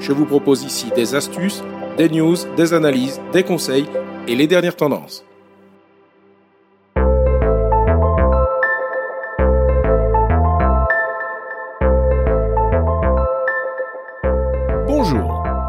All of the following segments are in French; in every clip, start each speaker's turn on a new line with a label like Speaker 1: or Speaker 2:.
Speaker 1: Je vous propose ici des astuces, des news, des analyses, des conseils et les dernières tendances.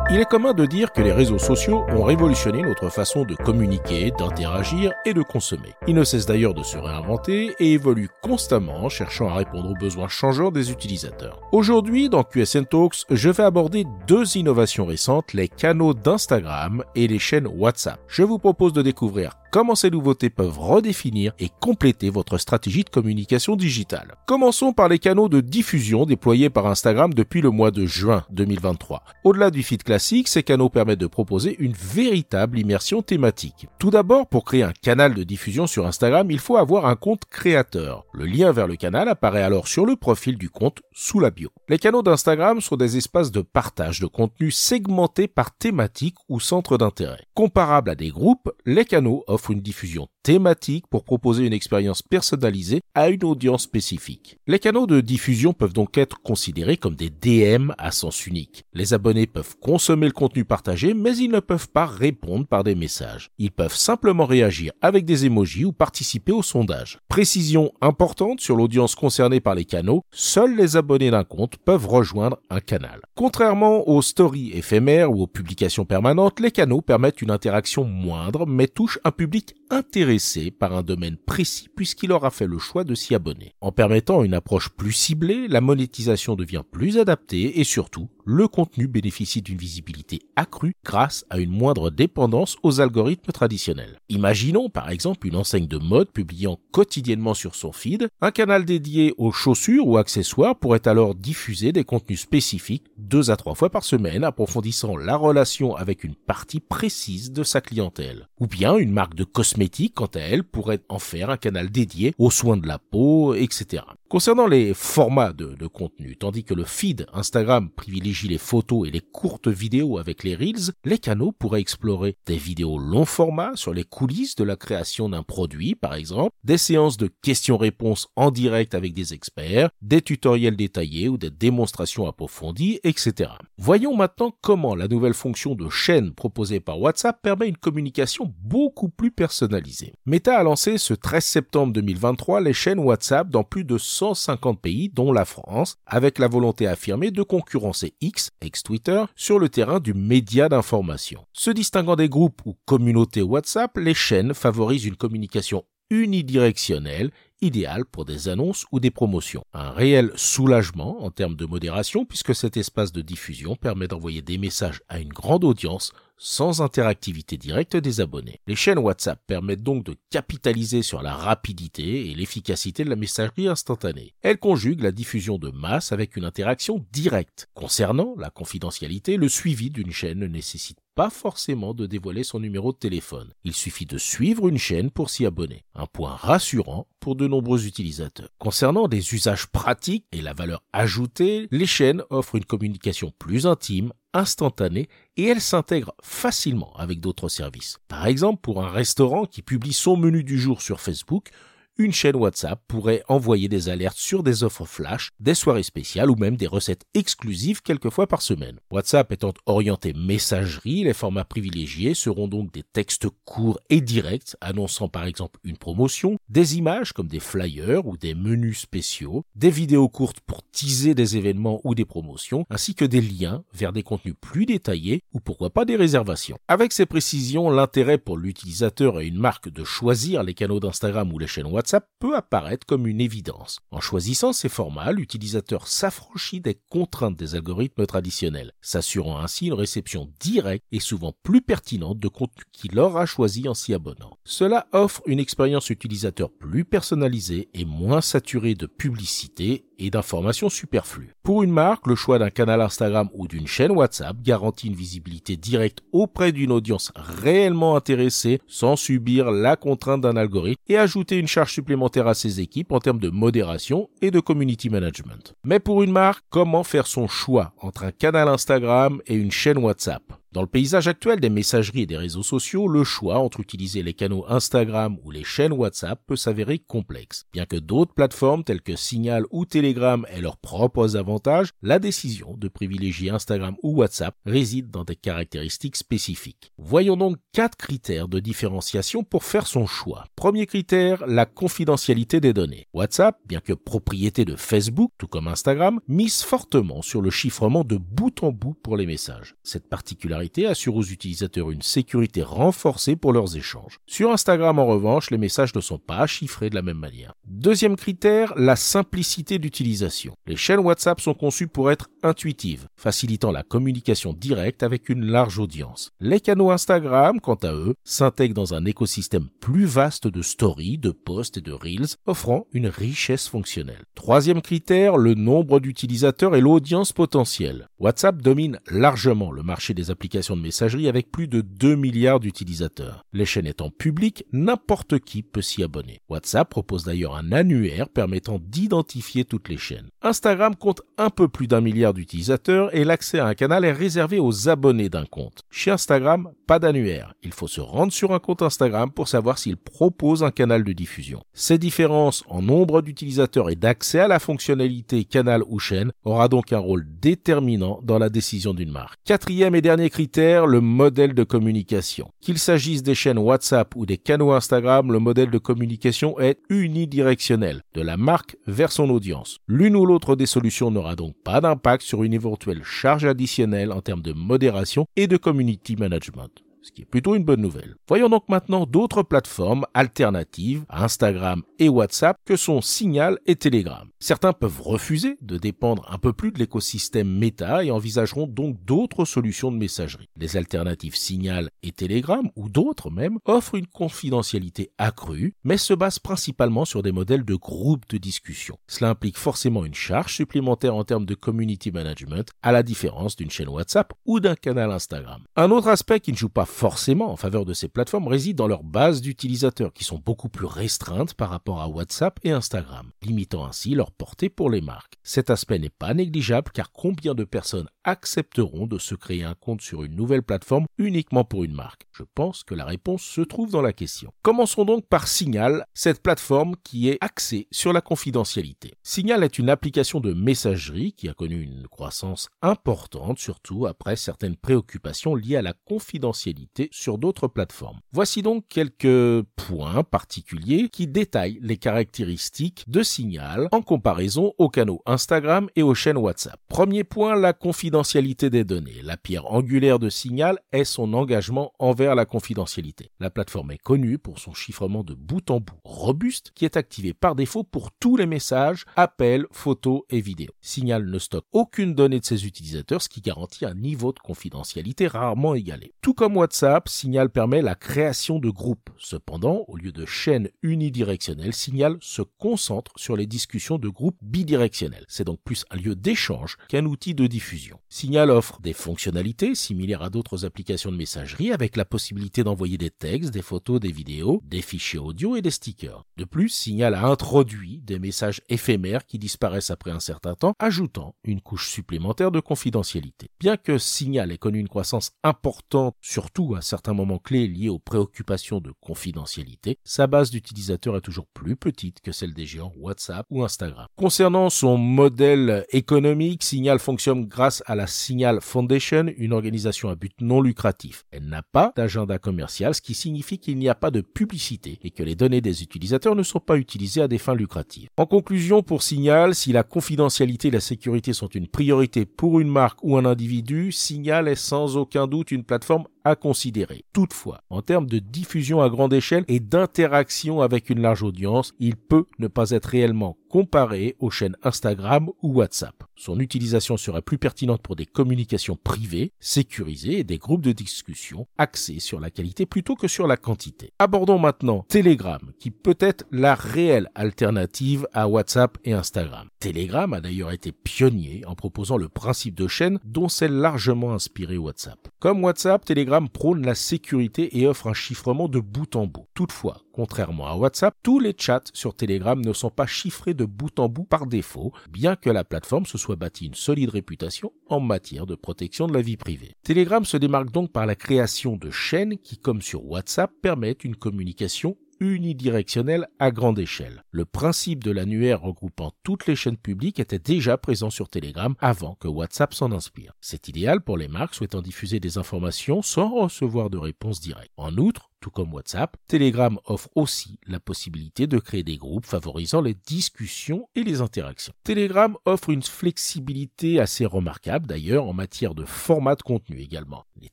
Speaker 1: Il est commun de dire que les réseaux sociaux ont révolutionné notre façon de communiquer, d'interagir et de consommer. Ils ne cessent d'ailleurs de se réinventer et évoluent constamment, cherchant à répondre aux besoins changeants des utilisateurs. Aujourd'hui, dans QSN Talks, je vais aborder deux innovations récentes, les canaux d'Instagram et les chaînes WhatsApp. Je vous propose de découvrir comment ces nouveautés peuvent redéfinir et compléter votre stratégie de communication digitale. Commençons par les canaux de diffusion déployés par Instagram depuis le mois de juin 2023. Au-delà du feed classique, ces canaux permettent de proposer une véritable immersion thématique. Tout d'abord, pour créer un canal de diffusion sur Instagram, il faut avoir un compte créateur. Le lien vers le canal apparaît alors sur le profil du compte sous la bio. Les canaux d'Instagram sont des espaces de partage de contenu segmentés par thématique ou centre d'intérêt. Comparables à des groupes, les canaux une diffusion thématique pour proposer une expérience personnalisée à une audience spécifique. Les canaux de diffusion peuvent donc être considérés comme des DM à sens unique. Les abonnés peuvent consommer le contenu partagé, mais ils ne peuvent pas répondre par des messages. Ils peuvent simplement réagir avec des emojis ou participer au sondage. Précision importante sur l'audience concernée par les canaux, seuls les abonnés d'un compte peuvent rejoindre un canal. Contrairement aux stories éphémères ou aux publications permanentes, les canaux permettent une interaction moindre mais touchent un public intéressé par un domaine précis puisqu'il aura fait le choix de s'y abonner. En permettant une approche plus ciblée, la monétisation devient plus adaptée et surtout, le contenu bénéficie d'une visibilité accrue grâce à une moindre dépendance aux algorithmes traditionnels. Imaginons par exemple une enseigne de mode publiant quotidiennement sur son feed, un canal dédié aux chaussures ou accessoires pourrait alors diffuser des contenus spécifiques deux à trois fois par semaine approfondissant la relation avec une partie précise de sa clientèle. Ou bien une marque de cosmétiques quant à elle pourrait en faire un canal dédié aux soins de la peau, etc. Concernant les formats de, contenu, tandis que le feed Instagram privilégie les photos et les courtes vidéos avec les Reels, les canaux pourraient explorer des vidéos long format sur les coulisses de la création d'un produit, par exemple, des séances de questions-réponses en direct avec des experts, des tutoriels détaillés ou des démonstrations approfondies, etc. Voyons maintenant comment la nouvelle fonction de chaîne proposée par WhatsApp permet une communication beaucoup plus personnalisée. Meta a lancé ce 13 septembre 2023 les chaînes WhatsApp dans plus de 150 pays, dont la France, avec la volonté affirmée de concurrencer X, ex-Twitter, sur le terrain du média d'information. Se distinguant des groupes ou communautés WhatsApp, les chaînes favorisent une communication unidirectionnelle idéale pour des annonces ou des promotions. Un réel soulagement en termes de modération puisque cet espace de diffusion permet d'envoyer des messages à une grande audience sans interactivité directe des abonnés. Les chaînes WhatsApp permettent donc de capitaliser sur la rapidité et l'efficacité de la messagerie instantanée. Elles conjuguent la diffusion de masse avec une interaction directe. Concernant la confidentialité, le suivi d'une chaîne ne nécessite pas forcément de dévoiler son numéro de téléphone. Il suffit de suivre une chaîne pour s'y abonner. Un point rassurant pour de nombreux utilisateurs. Concernant des usages pratiques et la valeur ajoutée, les chaînes offrent une communication plus intime, instantanée et elle s'intègre facilement avec d'autres services. Par exemple, pour un restaurant qui publie son menu du jour sur Facebook, une chaîne WhatsApp pourrait envoyer des alertes sur des offres flash, des soirées spéciales ou même des recettes exclusives quelques fois par semaine. WhatsApp étant orienté messagerie, les formats privilégiés seront donc des textes courts et directs annonçant par exemple une promotion, des images comme des flyers ou des menus spéciaux, des vidéos courtes pour teaser des événements ou des promotions, ainsi que des liens vers des contenus plus détaillés ou pourquoi pas des réservations. Avec ces précisions, l'intérêt pour l'utilisateur et une marque de choisir les canaux d'Instagram ou les chaînes WhatsApp WhatsApp peut apparaître comme une évidence. En choisissant ces formats, l'utilisateur s'affranchit des contraintes des algorithmes traditionnels, s'assurant ainsi une réception directe et souvent plus pertinente de contenu qu'il aura choisi en s'y abonnant. Cela offre une expérience utilisateur plus personnalisée et moins saturée de publicité et d'informations superflues. Pour une marque, le choix d'un canal Instagram ou d'une chaîne WhatsApp garantit une visibilité directe auprès d'une audience réellement intéressée sans subir la contrainte d'un algorithme et ajouter une charge supplémentaire à ses équipes en termes de modération et de community management. Mais pour une marque, comment faire son choix entre un canal Instagram et une chaîne WhatsApp? Dans le paysage actuel des messageries et des réseaux sociaux, le choix entre utiliser les canaux Instagram ou les chaînes WhatsApp peut s'avérer complexe. Bien que d'autres plateformes telles que Signal ou Telegram aient leurs propres avantages, la décision de privilégier Instagram ou WhatsApp réside dans des caractéristiques spécifiques. Voyons donc quatre critères de différenciation pour faire son choix. Premier critère, la confidentialité des données. WhatsApp, bien que propriété de Facebook, tout comme Instagram, mise fortement sur le chiffrement de bout en bout pour les messages. Cette particularité assure aux utilisateurs une sécurité renforcée pour leurs échanges. Sur Instagram, en revanche, les messages ne sont pas chiffrés de la même manière. Deuxième critère, la simplicité d'utilisation. Les chaînes WhatsApp sont conçues pour être intuitives, facilitant la communication directe avec une large audience. Les canaux Instagram, quant à eux, s'intègrent dans un écosystème plus vaste de stories, de posts et de reels, offrant une richesse fonctionnelle. Troisième critère, le nombre d'utilisateurs et l'audience potentielle. WhatsApp domine largement le marché des de messagerie avec plus de 2 milliards d'utilisateurs. Les chaînes étant publiques, n'importe qui peut s'y abonner. WhatsApp propose d'ailleurs un annuaire permettant d'identifier toutes les chaînes. Instagram compte un peu plus d'un milliard d'utilisateurs et l'accès à un canal est réservé aux abonnés d'un compte. Chez Instagram, pas d'annuaire. Il faut se rendre sur un compte Instagram pour savoir s'il propose un canal de diffusion. Ces différences en nombre d'utilisateurs et d'accès à la fonctionnalité canal ou chaîne aura donc un rôle déterminant dans la décision d'une marque. Quatrième et dernier critère, le modèle de communication. Qu'il s'agisse des chaînes WhatsApp ou des canaux Instagram, le modèle de communication est unidirectionnel, de la marque vers son audience. L'une ou l'autre des solutions n'aura donc pas d'impact sur une éventuelle charge additionnelle en termes de modération et de community management ce qui est plutôt une bonne nouvelle. Voyons donc maintenant d'autres plateformes alternatives à Instagram et WhatsApp que sont Signal et Telegram. Certains peuvent refuser de dépendre un peu plus de l'écosystème Meta et envisageront donc d'autres solutions de messagerie. Les alternatives Signal et Telegram, ou d'autres même, offrent une confidentialité accrue, mais se basent principalement sur des modèles de groupes de discussion. Cela implique forcément une charge supplémentaire en termes de community management, à la différence d'une chaîne WhatsApp ou d'un canal Instagram. Un autre aspect qui ne joue pas forcément en faveur de ces plateformes réside dans leur base d'utilisateurs qui sont beaucoup plus restreintes par rapport à WhatsApp et Instagram, limitant ainsi leur portée pour les marques. Cet aspect n'est pas négligeable car combien de personnes accepteront de se créer un compte sur une nouvelle plateforme uniquement pour une marque? Je pense que la réponse se trouve dans la question. Commençons donc par Signal, cette plateforme qui est axée sur la confidentialité. Signal est une application de messagerie qui a connu une croissance importante, surtout après certaines préoccupations liées à la confidentialité sur d'autres plateformes. Voici donc quelques points particuliers qui détaillent les caractéristiques de Signal en comparaison aux canaux Instagram et aux chaînes WhatsApp. Premier point, la confidentialité des données. La pierre angulaire de Signal est son engagement envers la confidentialité. La plateforme est connue pour son chiffrement de bout en bout robuste qui est activé par défaut pour tous les messages, appels, photos et vidéos. Signal ne stocke aucune donnée de ses utilisateurs, ce qui garantit un niveau de confidentialité rarement égalé. Tout comme WhatsApp, WhatsApp, Signal permet la création de groupes. Cependant, au lieu de chaînes unidirectionnelles, Signal se concentre sur les discussions de groupes bidirectionnels. C'est donc plus un lieu d'échange qu'un outil de diffusion. Signal offre des fonctionnalités similaires à d'autres applications de messagerie avec la possibilité d'envoyer des textes, des photos, des vidéos, des fichiers audio et des stickers. De plus, Signal a introduit des messages éphémères qui disparaissent après un certain temps, ajoutant une couche supplémentaire de confidentialité. Bien que Signal ait connu une croissance importante, surtout à certains moments clés liés aux préoccupations de confidentialité, sa base d'utilisateurs est toujours plus petite que celle des géants WhatsApp ou Instagram. Concernant son modèle économique, Signal fonctionne grâce à la Signal Foundation, une organisation à but non lucratif. Elle n'a pas d'agenda commercial, ce qui signifie qu'il n'y a pas de publicité et que les données des utilisateurs ne sont pas utilisées à des fins lucratives. En conclusion, pour Signal, si la confidentialité et la sécurité sont une priorité pour une marque ou un individu, Signal est sans aucun doute une plateforme à considérer. Toutefois, en termes de diffusion à grande échelle et d'interaction avec une large audience, il peut ne pas être réellement comparé aux chaînes Instagram ou WhatsApp. Son utilisation sera plus pertinente pour des communications privées, sécurisées et des groupes de discussion axés sur la qualité plutôt que sur la quantité. Abordons maintenant Telegram, qui peut être la réelle alternative à WhatsApp et Instagram. Telegram a d'ailleurs été pionnier en proposant le principe de chaîne dont s'est largement inspiré WhatsApp. Comme WhatsApp, Telegram prône la sécurité et offre un chiffrement de bout en bout. Toutefois, contrairement à WhatsApp, tous les chats sur Telegram ne sont pas chiffrés de bout en bout par défaut, bien que la plateforme se soit bâtie une solide réputation en matière de protection de la vie privée. Telegram se démarque donc par la création de chaînes qui, comme sur WhatsApp, permettent une communication unidirectionnelle à grande échelle. Le principe de l'annuaire regroupant toutes les chaînes publiques était déjà présent sur Telegram avant que WhatsApp s'en inspire. C'est idéal pour les marques souhaitant diffuser des informations sans recevoir de réponse directe. En outre, tout comme WhatsApp, Telegram offre aussi la possibilité de créer des groupes favorisant les discussions et les interactions. Telegram offre une flexibilité assez remarquable d'ailleurs en matière de format de contenu également. Les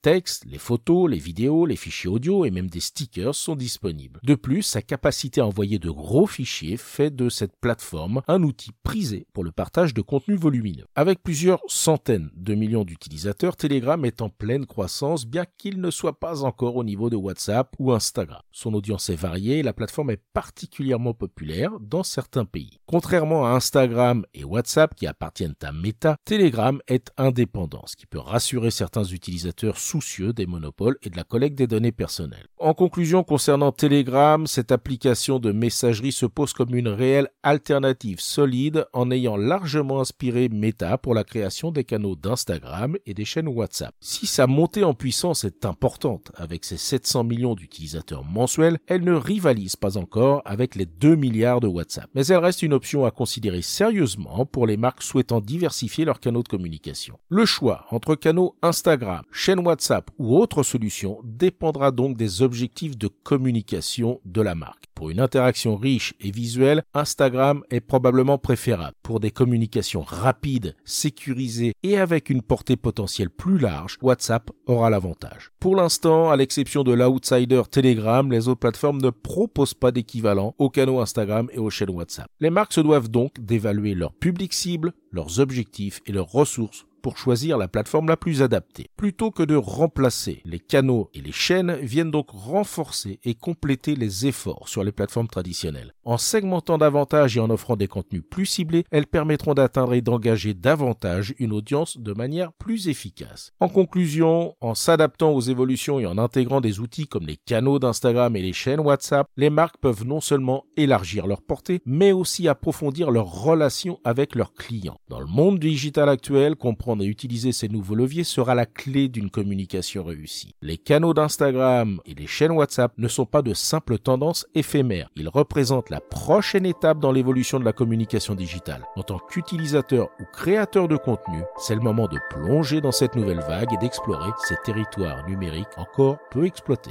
Speaker 1: textes, les photos, les vidéos, les fichiers audio et même des stickers sont disponibles. De plus, sa capacité à envoyer de gros fichiers fait de cette plateforme un outil prisé pour le partage de contenu volumineux. Avec plusieurs centaines de millions d'utilisateurs, Telegram est en pleine croissance bien qu'il ne soit pas encore au niveau de WhatsApp Instagram. Son audience est variée et la plateforme est particulièrement populaire dans certains pays. Contrairement à Instagram et WhatsApp qui appartiennent à Meta, Telegram est indépendant, ce qui peut rassurer certains utilisateurs soucieux des monopoles et de la collecte des données personnelles. En conclusion, concernant Telegram, cette application de messagerie se pose comme une réelle alternative solide en ayant largement inspiré Meta pour la création des canaux d'Instagram et des chaînes WhatsApp. Si sa montée en puissance est importante avec ses 700 millions d'utilisateurs mensuels, elle ne rivalise pas encore avec les 2 milliards de WhatsApp. Mais elle reste une option à considérer sérieusement pour les marques souhaitant diversifier leurs canaux de communication. Le choix entre canaux Instagram, chaîne WhatsApp ou autres solutions dépendra donc des objectifs de communication de la marque. Pour une interaction riche et visuelle, Instagram est probablement préférable. Pour des communications rapides, sécurisées et avec une portée potentielle plus large, WhatsApp aura l'avantage. Pour l'instant, à l'exception de l'outsider Telegram, les autres plateformes ne proposent pas d'équivalent aux canaux Instagram et aux chaînes WhatsApp. Les marques se doivent donc d'évaluer leur public cible, leurs objectifs et leurs ressources pour choisir la plateforme la plus adaptée. Plutôt que de remplacer les canaux et les chaînes, viennent donc renforcer et compléter les efforts sur les plateformes traditionnelles. En segmentant davantage et en offrant des contenus plus ciblés, elles permettront d'atteindre et d'engager davantage une audience de manière plus efficace. En conclusion, en s'adaptant aux évolutions et en intégrant des outils comme les canaux d'Instagram et les chaînes WhatsApp, les marques peuvent non seulement élargir leur portée, mais aussi approfondir leurs relations avec leurs clients. Dans le monde digital actuel, comprendre et utiliser ces nouveaux leviers sera la clé d'une communication réussie. Les canaux d'Instagram et les chaînes WhatsApp ne sont pas de simples tendances éphémères. Ils représentent la prochaine étape dans l'évolution de la communication digitale. En tant qu'utilisateur ou créateur de contenu, c'est le moment de plonger dans cette nouvelle vague et d'explorer ces territoires numériques encore peu exploités.